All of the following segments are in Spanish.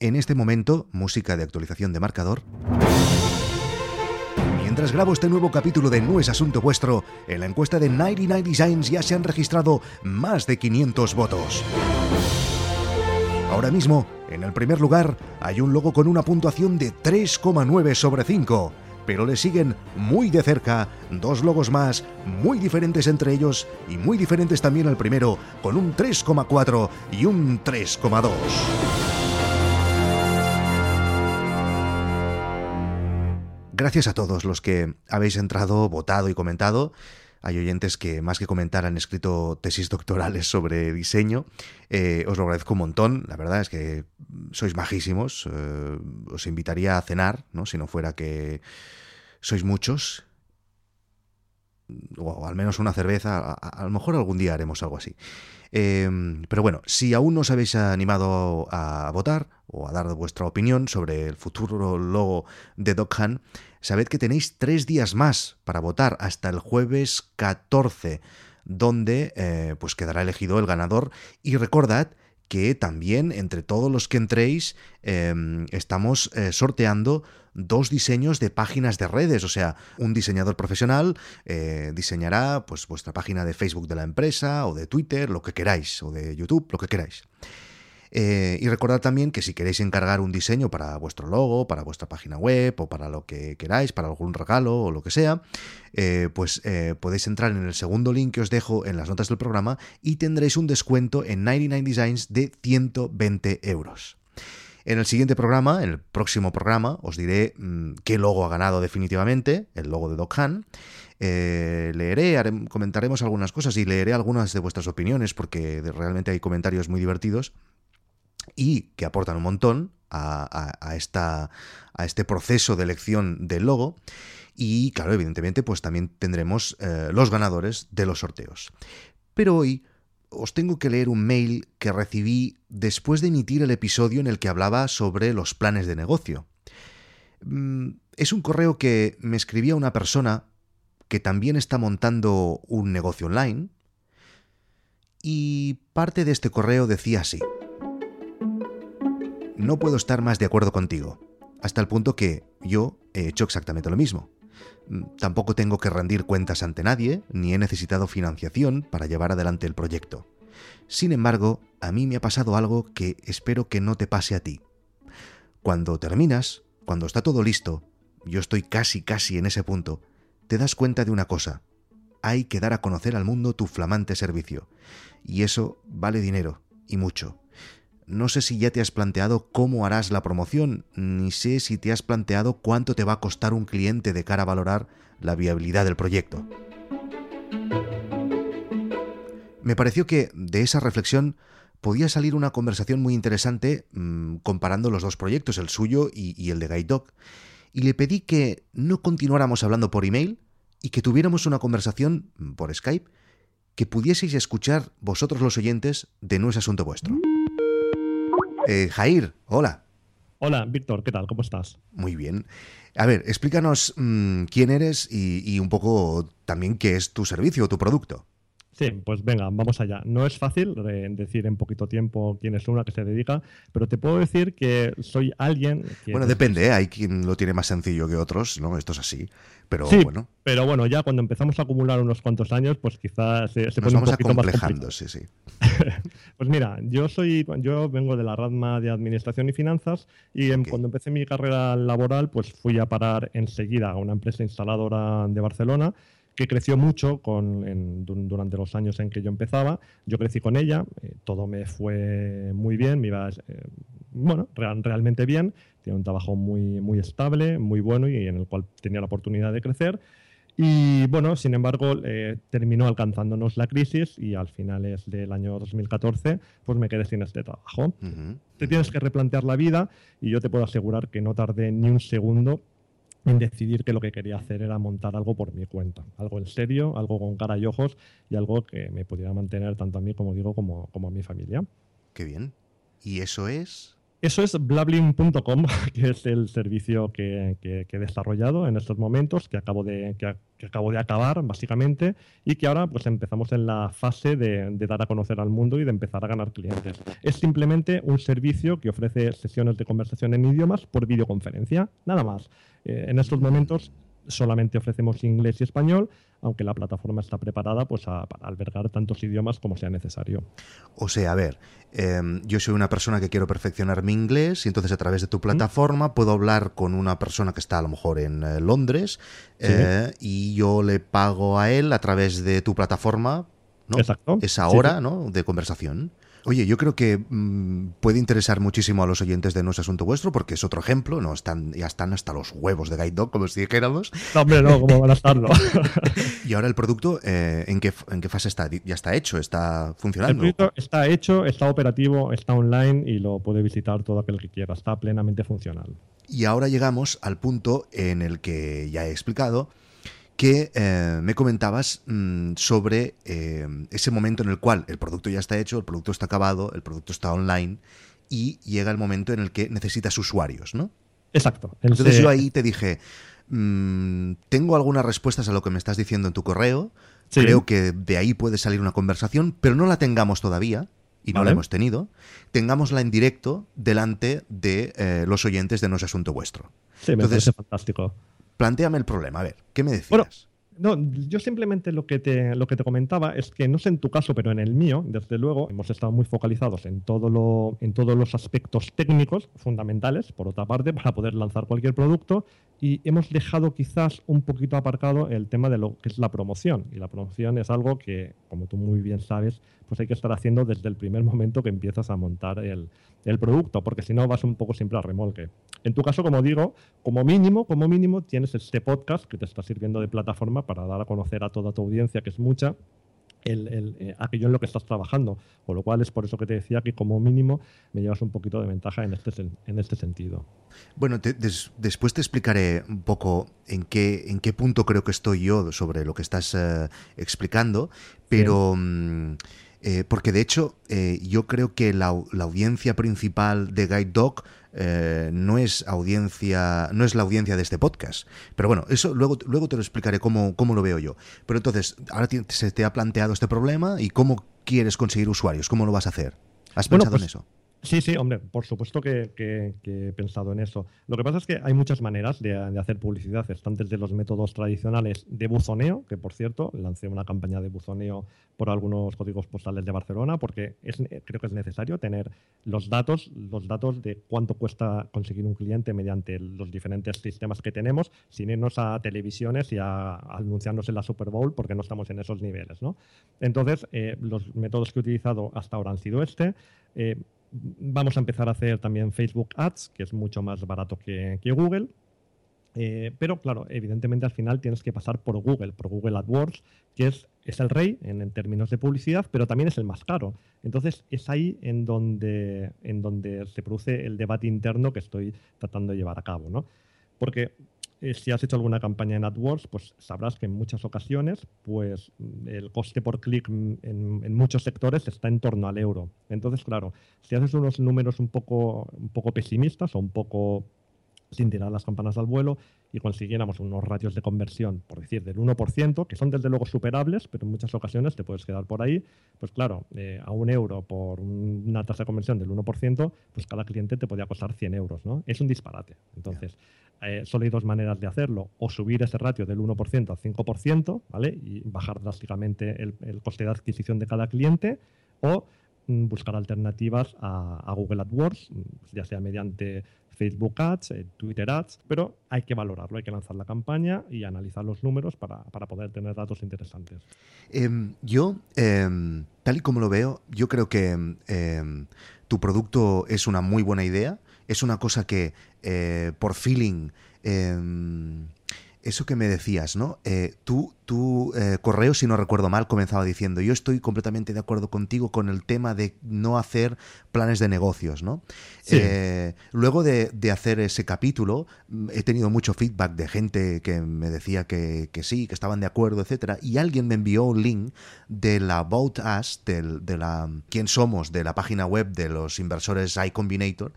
En este momento, música de actualización de marcador. Mientras grabo este nuevo capítulo de No es asunto vuestro, en la encuesta de 99 Designs ya se han registrado más de 500 votos. Ahora mismo, en el primer lugar, hay un logo con una puntuación de 3,9 sobre 5, pero le siguen muy de cerca dos logos más, muy diferentes entre ellos y muy diferentes también al primero, con un 3,4 y un 3,2. Gracias a todos los que habéis entrado, votado y comentado. Hay oyentes que más que comentar han escrito tesis doctorales sobre diseño. Eh, os lo agradezco un montón. La verdad es que sois majísimos. Eh, os invitaría a cenar, ¿no? Si no fuera que sois muchos. O al menos una cerveza. A, lo mejor algún día haremos algo así. Eh, pero bueno, si aún no os habéis animado a votar o a dar vuestra opinión sobre el futuro logo de Doghan, sabed que tenéis tres días más para votar hasta el jueves 14, donde eh, pues quedará elegido el ganador. Y recordad que también entre todos los que entréis em, estamos eh, sorteando dos diseños de páginas de redes, o sea, un diseñador profesional eh, diseñará pues vuestra página de Facebook de la empresa o de Twitter, lo que queráis, o de YouTube, lo que queráis. Eh, y recordad también que si queréis encargar un diseño para vuestro logo, para vuestra página web o para lo que queráis, para algún regalo o lo que sea, eh, pues podéis entrar en el segundo link que os dejo en las notas del programa y tendréis un descuento en 99 Designs de 120 euros. En el siguiente programa, en el próximo programa, os diré mm, qué logo ha ganado definitivamente, el logo de Doc Han. leeré, comentaremos algunas cosas y leeré algunas de vuestras opiniones porque realmente hay comentarios muy divertidos y que aportan un montón a este proceso de elección del logo. Y claro, evidentemente, pues también tendremos eh, los ganadores de los sorteos. Pero hoy os tengo que leer un mail que recibí después de emitir el episodio en el que hablaba sobre los planes de negocio. Mm, es un correo que me escribía una persona que también está montando un negocio online y parte de este correo decía así no puedo estar más de acuerdo contigo, hasta el punto que yo he hecho exactamente lo mismo. Mm, tampoco tengo que rendir cuentas ante nadie, ni he necesitado financiación para llevar adelante el proyecto. Sin embargo, a mí me ha pasado algo que espero que no te pase a ti. Cuando terminas, cuando está todo listo, yo estoy casi casi en ese punto, te das cuenta de una cosa. Hay que dar a conocer al mundo tu flamante servicio. Y eso vale dinero, y mucho. No sé si ya te has planteado cómo harás la promoción, ni sé si te has planteado cuánto te va a costar un cliente de cara a valorar la viabilidad del proyecto. Me pareció que de esa reflexión podía salir una conversación muy interesante mm, comparando los dos proyectos, el suyo y, el de Guide Dog, y le pedí que no continuáramos hablando por email y que tuviéramos una conversación mm, por Skype que pudieseis escuchar vosotros los oyentes de No es asunto vuestro. Eh, Jair, hola. Hola, Víctor, ¿qué tal? ¿Cómo estás? Muy bien. A ver, explícanos mm, quién eres y, un poco también qué es tu servicio o tu producto. Sí, pues venga, vamos allá. No es fácil decir en poquito tiempo quién es una que se dedica, pero te puedo decir que soy alguien. bueno, depende, ¿eh? hay quien lo tiene más sencillo que otros, ¿no? Esto es así. Pero sí, bueno. Pero bueno, ya cuando empezamos a acumular unos cuantos años, pues quizás se, se pone un poquito más sí, sí. pues mira, yo soy, yo vengo de la Radma de Administración y Finanzas y cuando empecé mi carrera laboral, pues fui a parar enseguida a una empresa instaladora de Barcelona que creció mucho con, durante los años en que yo empezaba. Yo crecí con ella, eh, todo me fue muy bien, me iba eh, bueno, realmente bien. Tiene un trabajo muy, muy estable, muy bueno y en el cual tenía la oportunidad de crecer. Y bueno, sin embargo, eh, terminó alcanzándonos la crisis y al finales del año 2014, pues me quedé sin este trabajo. Te tienes que replantear la vida y yo te puedo asegurar que no tardé ni un segundo en decidir que lo que quería hacer era montar algo por mi cuenta, algo en serio, algo con cara y ojos y algo que me pudiera mantener tanto a mí como digo como, como a mi familia. Qué bien. ¿Y eso es? Eso es blabling.com, que es el servicio que, he desarrollado en estos momentos, que acabo, de, que, acabo de acabar, básicamente, y que ahora pues empezamos en la fase de, dar a conocer al mundo y de empezar a ganar clientes. Es simplemente un servicio que ofrece sesiones de conversación en idiomas por videoconferencia, nada más. Eh, en estos momentos solamente ofrecemos inglés y español, aunque la plataforma está preparada pues, para albergar tantos idiomas como sea necesario. O sea, a ver, em, yo soy una persona que quiero perfeccionar mi inglés y entonces a través de tu plataforma puedo hablar con una persona que está a lo mejor en eh, Londres eh, y yo le pago a él a través de tu plataforma ¿no? Exacto. esa hora ¿no? de conversación. Oye, yo creo que mm, puede interesar muchísimo a los oyentes de No es Asunto Vuestro, porque es otro ejemplo, ¿no? Están, ya están hasta los huevos de Guide Dog, como si dijéramos. No, hombre, no, ¿cómo van a estarlo? y ahora el producto, eh, ¿en, qué, ¿en qué fase está? ¿Ya está hecho? ¿Está funcionando? El producto está hecho, está operativo, está online y lo puede visitar todo aquel que quiera. Está plenamente funcional. Y ahora llegamos al punto en el que ya he explicado que eh, me comentabas mm, sobre eh, ese momento en el cual el producto ya está hecho, el producto está acabado, el producto está online y llega el momento en el que necesitas usuarios, ¿no? Exacto. Entonces yo ahí te dije, mm, tengo algunas respuestas a lo que me estás diciendo en tu correo, creo que de ahí puede salir una conversación, pero no la tengamos todavía, y no la hemos tenido, tengámosla en directo delante de eh, los oyentes de No es Asunto Vuestro. Sí, me parece fantástico. Plantéame el problema, a ver, ¿qué me decías? No, yo simplemente lo que, te, lo que te comentaba es que no sé en tu caso, pero en el mío, desde luego, hemos estado muy focalizados en, todo lo, en todos los aspectos técnicos fundamentales, por otra parte, para poder lanzar cualquier producto, y hemos dejado quizás un poquito aparcado el tema de lo que es la promoción. Y la promoción es algo que, como tú muy bien sabes, pues hay que estar haciendo desde el primer momento que empiezas a montar el, el producto, porque si no vas un poco siempre a remolque. En tu caso, como digo, como mínimo, como mínimo tienes este podcast que te está sirviendo de plataforma para dar a conocer a toda tu audiencia, que es mucha, el, eh, aquello en lo que estás trabajando. Con lo cual es por eso que te decía que como mínimo me llevas un poquito de ventaja en este, en este sentido. Bueno, después te explicaré un poco en qué, en qué punto creo que estoy yo sobre lo que estás eh, explicando, pero... Mm, eh, porque de hecho, yo creo que la, la, audiencia principal de Guide Dog eh, no es audiencia, no es la audiencia de este podcast. Pero bueno, eso luego, luego te lo explicaré cómo, cómo lo veo yo. Pero entonces, ahora se te ha planteado este problema y cómo quieres conseguir usuarios, cómo lo vas a hacer. ¿Has pensado en pues, eso? Sí, sí, hombre, por supuesto que, he pensado en eso. Lo que pasa es que hay muchas maneras de, hacer publicidad. Están desde los métodos tradicionales de buzoneo, que por cierto, lancé una campaña de buzoneo por algunos códigos postales de Barcelona, porque creo que es necesario tener los datos, los datos de cuánto cuesta conseguir un cliente mediante los diferentes sistemas que tenemos, sin irnos a televisiones y a, anunciarnos en la Super Bowl, porque no estamos en esos niveles. ¿no? Entonces, eh, los métodos que he utilizado hasta ahora han sido este. Eh, Vamos a empezar a hacer también Facebook Ads, que es mucho más barato que, Google. Eh, pero claro, evidentemente al final tienes que pasar por Google, por Google AdWords, que es, es el rey en, términos de publicidad, pero también es el más caro. Entonces es ahí en donde, en donde se produce el debate interno que estoy tratando de llevar a cabo. ¿no? Porque eh, si has hecho alguna campaña en AdWords, pues sabrás que en muchas ocasiones pues, el coste por clic en, muchos sectores está en torno al euro. Entonces, claro, si haces unos números un poco, un poco pesimistas o un poco sin tirar las campanas al vuelo y consiguiéramos unos ratios de conversión, por decir, del 1%, que son desde luego superables, pero en muchas ocasiones te puedes quedar por ahí, pues claro, eh, a un euro por una tasa de conversión del 1%, pues cada cliente te podría costar 100 euros, ¿no? Es un disparate. Entonces, eh, solo hay dos maneras de hacerlo, o subir ese ratio del 1% al 5%, ¿vale? Y bajar drásticamente el, coste de adquisición de cada cliente, o mm, buscar alternativas a, Google AdWords, mm, ya sea mediante Facebook Ads, eh, Twitter Ads, pero hay que valorarlo, hay que lanzar la campaña y analizar los números para, poder tener datos interesantes. Em, yo, em, tal y como lo veo, yo creo que em, tu producto es una muy buena idea es una cosa que eh, por feeling, em, eso que me decías, ¿no? Eh, tú tu eh, correo, si no recuerdo mal, comenzaba diciendo, yo estoy completamente de acuerdo contigo con el tema de no hacer planes de negocios, ¿no? Eh, luego de, hacer ese capítulo, mm, he tenido mucho feedback de gente que me decía que, sí, que estaban de acuerdo, etcétera, y alguien me envió un link de la About Us, de, la quién somos, de la página web de los inversores iCombinator,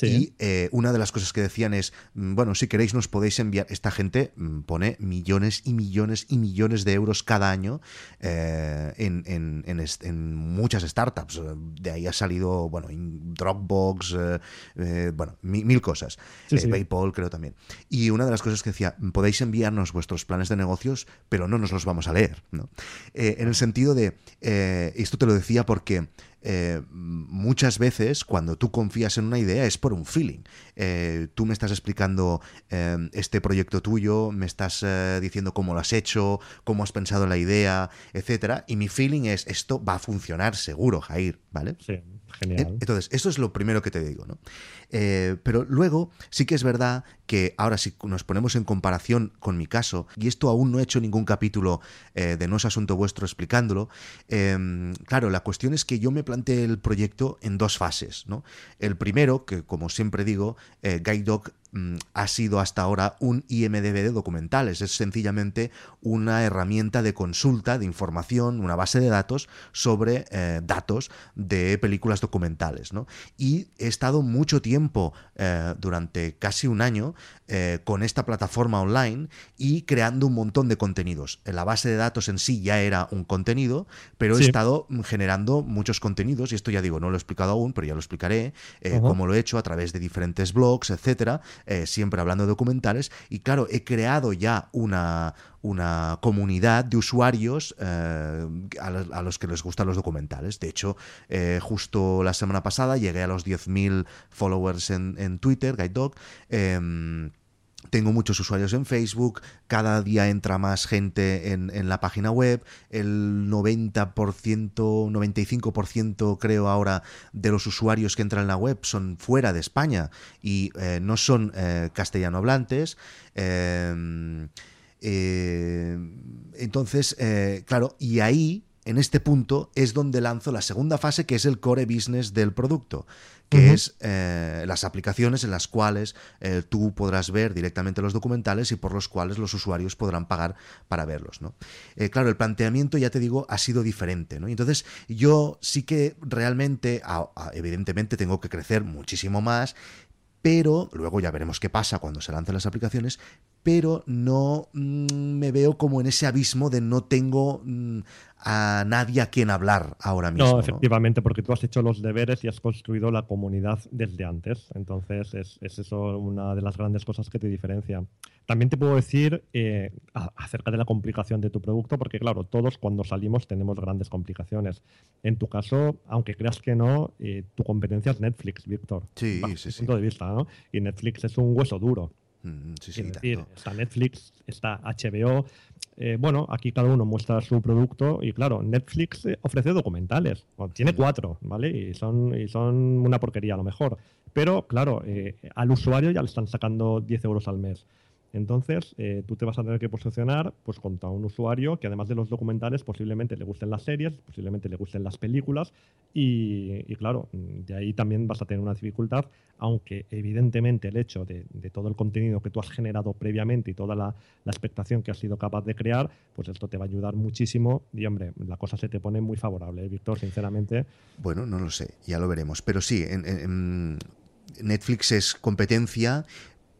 y eh, una de las cosas que decían es, mm, bueno, si queréis nos podéis enviar, esta gente mm, pone millones y millones y millones de euros cada año eh, en, muchas startups. De ahí ha salido, bueno, Dropbox, eh, bueno, mil, cosas. PayPal creo también. Y una de las cosas que decía, podéis enviarnos vuestros planes de negocios, pero no nos los vamos a leer. ¿no? en el sentido de, esto te lo decía porque eh, muchas veces cuando tú confías en una idea es por un feeling. Eh, tú me estás explicando eh, este proyecto tuyo, me estás diciendo cómo lo has hecho, cómo has pensado la idea, etcétera, y mi feeling es esto va a funcionar seguro, Jair, ¿vale? Sí. Genial. Entonces, eso es lo primero que te digo, ¿no? pero luego sí que es verdad que ahora si nos ponemos en comparación con mi caso, y esto aún no he hecho ningún capítulo de No es Asunto Vuestro explicándolo, claro, la cuestión es que yo me planteé el proyecto en dos fases. ¿no? El primero, que como siempre digo, eh, Guide Dog ha sido hasta ahora un IMDB de documentales. Es sencillamente una herramienta de consulta, de información, una base de datos sobre eh, datos de películas documentales. Y he estado mucho tiempo, eh, durante casi un año, eh, con esta plataforma online y creando un montón de contenidos. La base de datos en sí ya era un contenido, pero he estado generando muchos contenidos, y esto ya digo, no lo he explicado aún, pero ya lo explicaré, cómo lo he hecho a través de diferentes blogs, etcétera, eh, siempre hablando de documentales, y claro, he creado ya una, una comunidad de usuarios eh, a, los que les gustan los documentales. De hecho, eh, justo la semana pasada llegué a los 10.000 followers en, en Twitter, Guide Dog. Tengo muchos usuarios en Facebook, cada día entra más gente en, la página web, el 90%, 95% creo ahora de los usuarios que entran en la web son fuera de España y eh, no son eh, castellano hablantes. Em, eh, entonces, claro, y ahí en este punto es donde lanzo la segunda fase, que es el core business del producto, que es eh, las aplicaciones en las cuales eh, tú podrás ver directamente los documentales y por los cuales los usuarios podrán pagar para verlos. ¿no? Eh, claro, el planteamiento, ya te digo, ha sido diferente. ¿no? entonces, yo sí que realmente, evidentemente, tengo que crecer muchísimo más pero luego ya veremos qué pasa cuando se lancen las aplicaciones, pero no mm, me veo como en ese abismo de no tengo mm, a nadie a quien hablar ahora mismo. No, efectivamente, porque tú has hecho los deberes y has construido la comunidad desde antes. Entonces, es, eso una de las grandes cosas que te diferencia. También te puedo decir eh, acerca de la complicación de tu producto, porque claro, todos cuando salimos tenemos grandes complicaciones. En tu caso, aunque creas que no, eh, tu competencia es Netflix, Víctor. Sí, sí, sí. punto de vista, ¿no? Y Netflix es un hueso duro. Mm, sí, sí, está Netflix, está HBO. Eh, bueno, aquí cada uno muestra su producto y claro, Netflix eh, ofrece documentales. tiene mm. cuatro, ¿vale? Y son, y son una porquería a lo mejor. Pero claro, eh, al usuario ya le están sacando 10 euros al mes. Entonces, eh, tú te vas a tener que posicionar pues, contra un usuario que además de los documentales posiblemente le gusten las series, posiblemente le gusten las películas y, claro, de ahí también vas a tener una dificultad, aunque evidentemente el hecho de, todo el contenido que tú has generado previamente y toda la, expectación que has sido capaz de crear, pues esto te va a ayudar muchísimo y hombre, la cosa se te pone muy favorable, ¿eh, Víctor, sinceramente. Bueno, no lo sé, ya lo veremos, pero sí, Netflix es competencia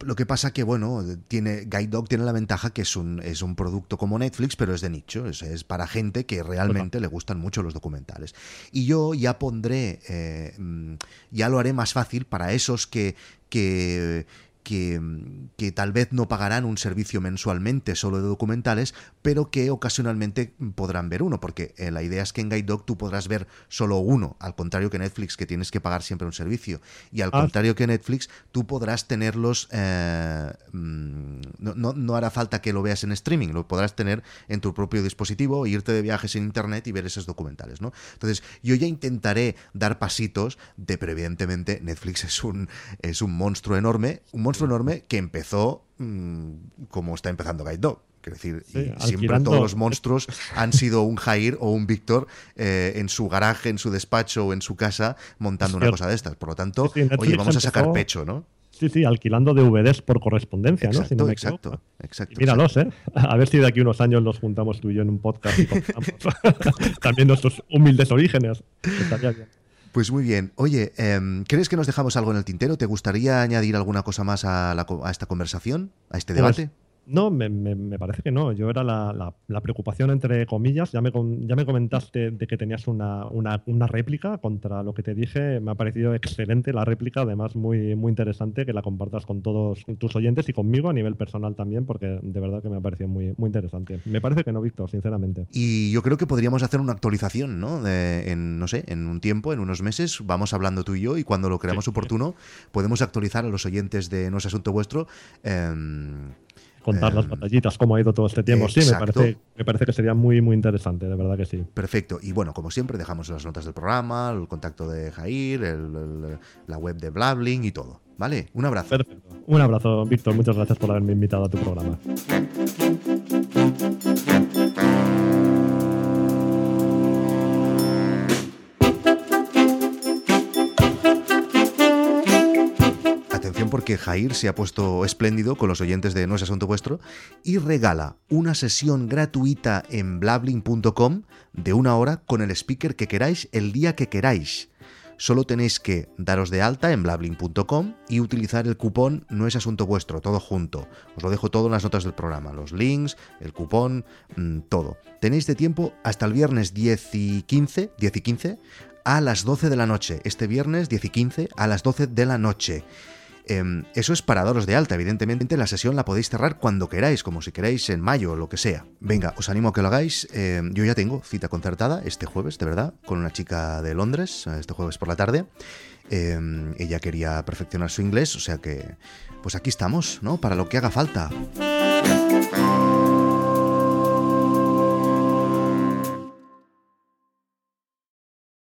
lo que pasa que, bueno, tiene, Guide Dog tiene la ventaja que es un, es un producto como Netflix, pero es de nicho, es, es para gente que realmente le gustan mucho los documentales. Y yo ya pondré, eh, mm, ya lo haré más fácil para esos que, que que, tal vez no pagarán un servicio mensualmente solo de documentales, pero que ocasionalmente podrán ver uno, porque eh, la idea es que en Guide Dog tú podrás ver solo uno, al contrario que Netflix, que tienes que pagar siempre un servicio. Y al ah. contrario que Netflix, tú podrás tenerlos, eh, mm, no, no, hará falta que lo veas en streaming, lo podrás tener en tu propio dispositivo, irte de viajes en internet y ver esos documentales. ¿no? Entonces, yo ya intentaré dar pasitos de, pero evidentemente Netflix es un, es un monstruo enorme, un monstruo enorme que empezó mm, como está empezando Guide Dog, Quiero decir, siempre todos los monstruos han sido un Jair o un Víctor eh, en su garaje, en su despacho o en su casa montando una cosa de estas. Por lo tanto, oye, vamos a sacar pecho, ¿no? Sí, sí, alquilando DVDs por correspondencia, ¿no? Si no exacto, exacto. míralos, ¿eh? A ver si de aquí unos años nos juntamos tú y yo en un podcast y también nuestros humildes orígenes. Pues muy bien. Oye, em, ¿crees que nos dejamos algo en el tintero? ¿Te gustaría añadir alguna cosa más a, esta conversación, a este pues debate? No, me, me, parece que no. Yo era la, la, preocupación entre comillas. Ya me, ya me comentaste de que tenías una, una, una, réplica contra lo que te dije. Me ha parecido excelente la réplica, además muy, muy interesante que la compartas con todos tus oyentes y conmigo a nivel personal también, porque de verdad que me ha parecido muy, muy interesante. Me parece que no, Víctor, sinceramente. Y yo creo que podríamos hacer una actualización, ¿no? en, no sé, en un tiempo, en unos meses, vamos hablando tú y yo y cuando lo creamos oportuno podemos actualizar a los oyentes de No es Asunto Vuestro. Em, contar las em, batallitas, cómo ha ido todo este tiempo. Sí, me parece, me parece que sería muy, muy interesante, de verdad que sí. Perfecto. Y bueno, como siempre, dejamos las notas del programa, el contacto de Jair, la web de Blabling y todo. ¿Vale? Un abrazo. Perfecto. Un abrazo, Víctor. Muchas gracias por haberme invitado a tu programa. Porque Jair se ha puesto espléndido con los oyentes de No es Asunto Vuestro y regala una sesión gratuita en blabling.com de una hora con el speaker que queráis el día que queráis. Solo tenéis que daros de alta en blabling.com y utilizar el cupón No es Asunto Vuestro, todo junto. Os lo dejo todo en las notas del programa, los links, el cupón, mm, todo. Tenéis de tiempo hasta el viernes 10 y 15, 10 y 15 a las 12 de la noche. Este viernes 10 y 15 a las 12 de la noche. Em, eso es para daros de alta, evidentemente la sesión la podéis cerrar cuando queráis, como si queráis en mayo o lo que sea. Venga, os animo a que lo hagáis. Em, yo ya tengo cita concertada este jueves, de verdad, con una chica de Londres, este jueves por la tarde. Em, ella quería perfeccionar su inglés, o sea que, pues aquí estamos, ¿no? Para lo que haga falta.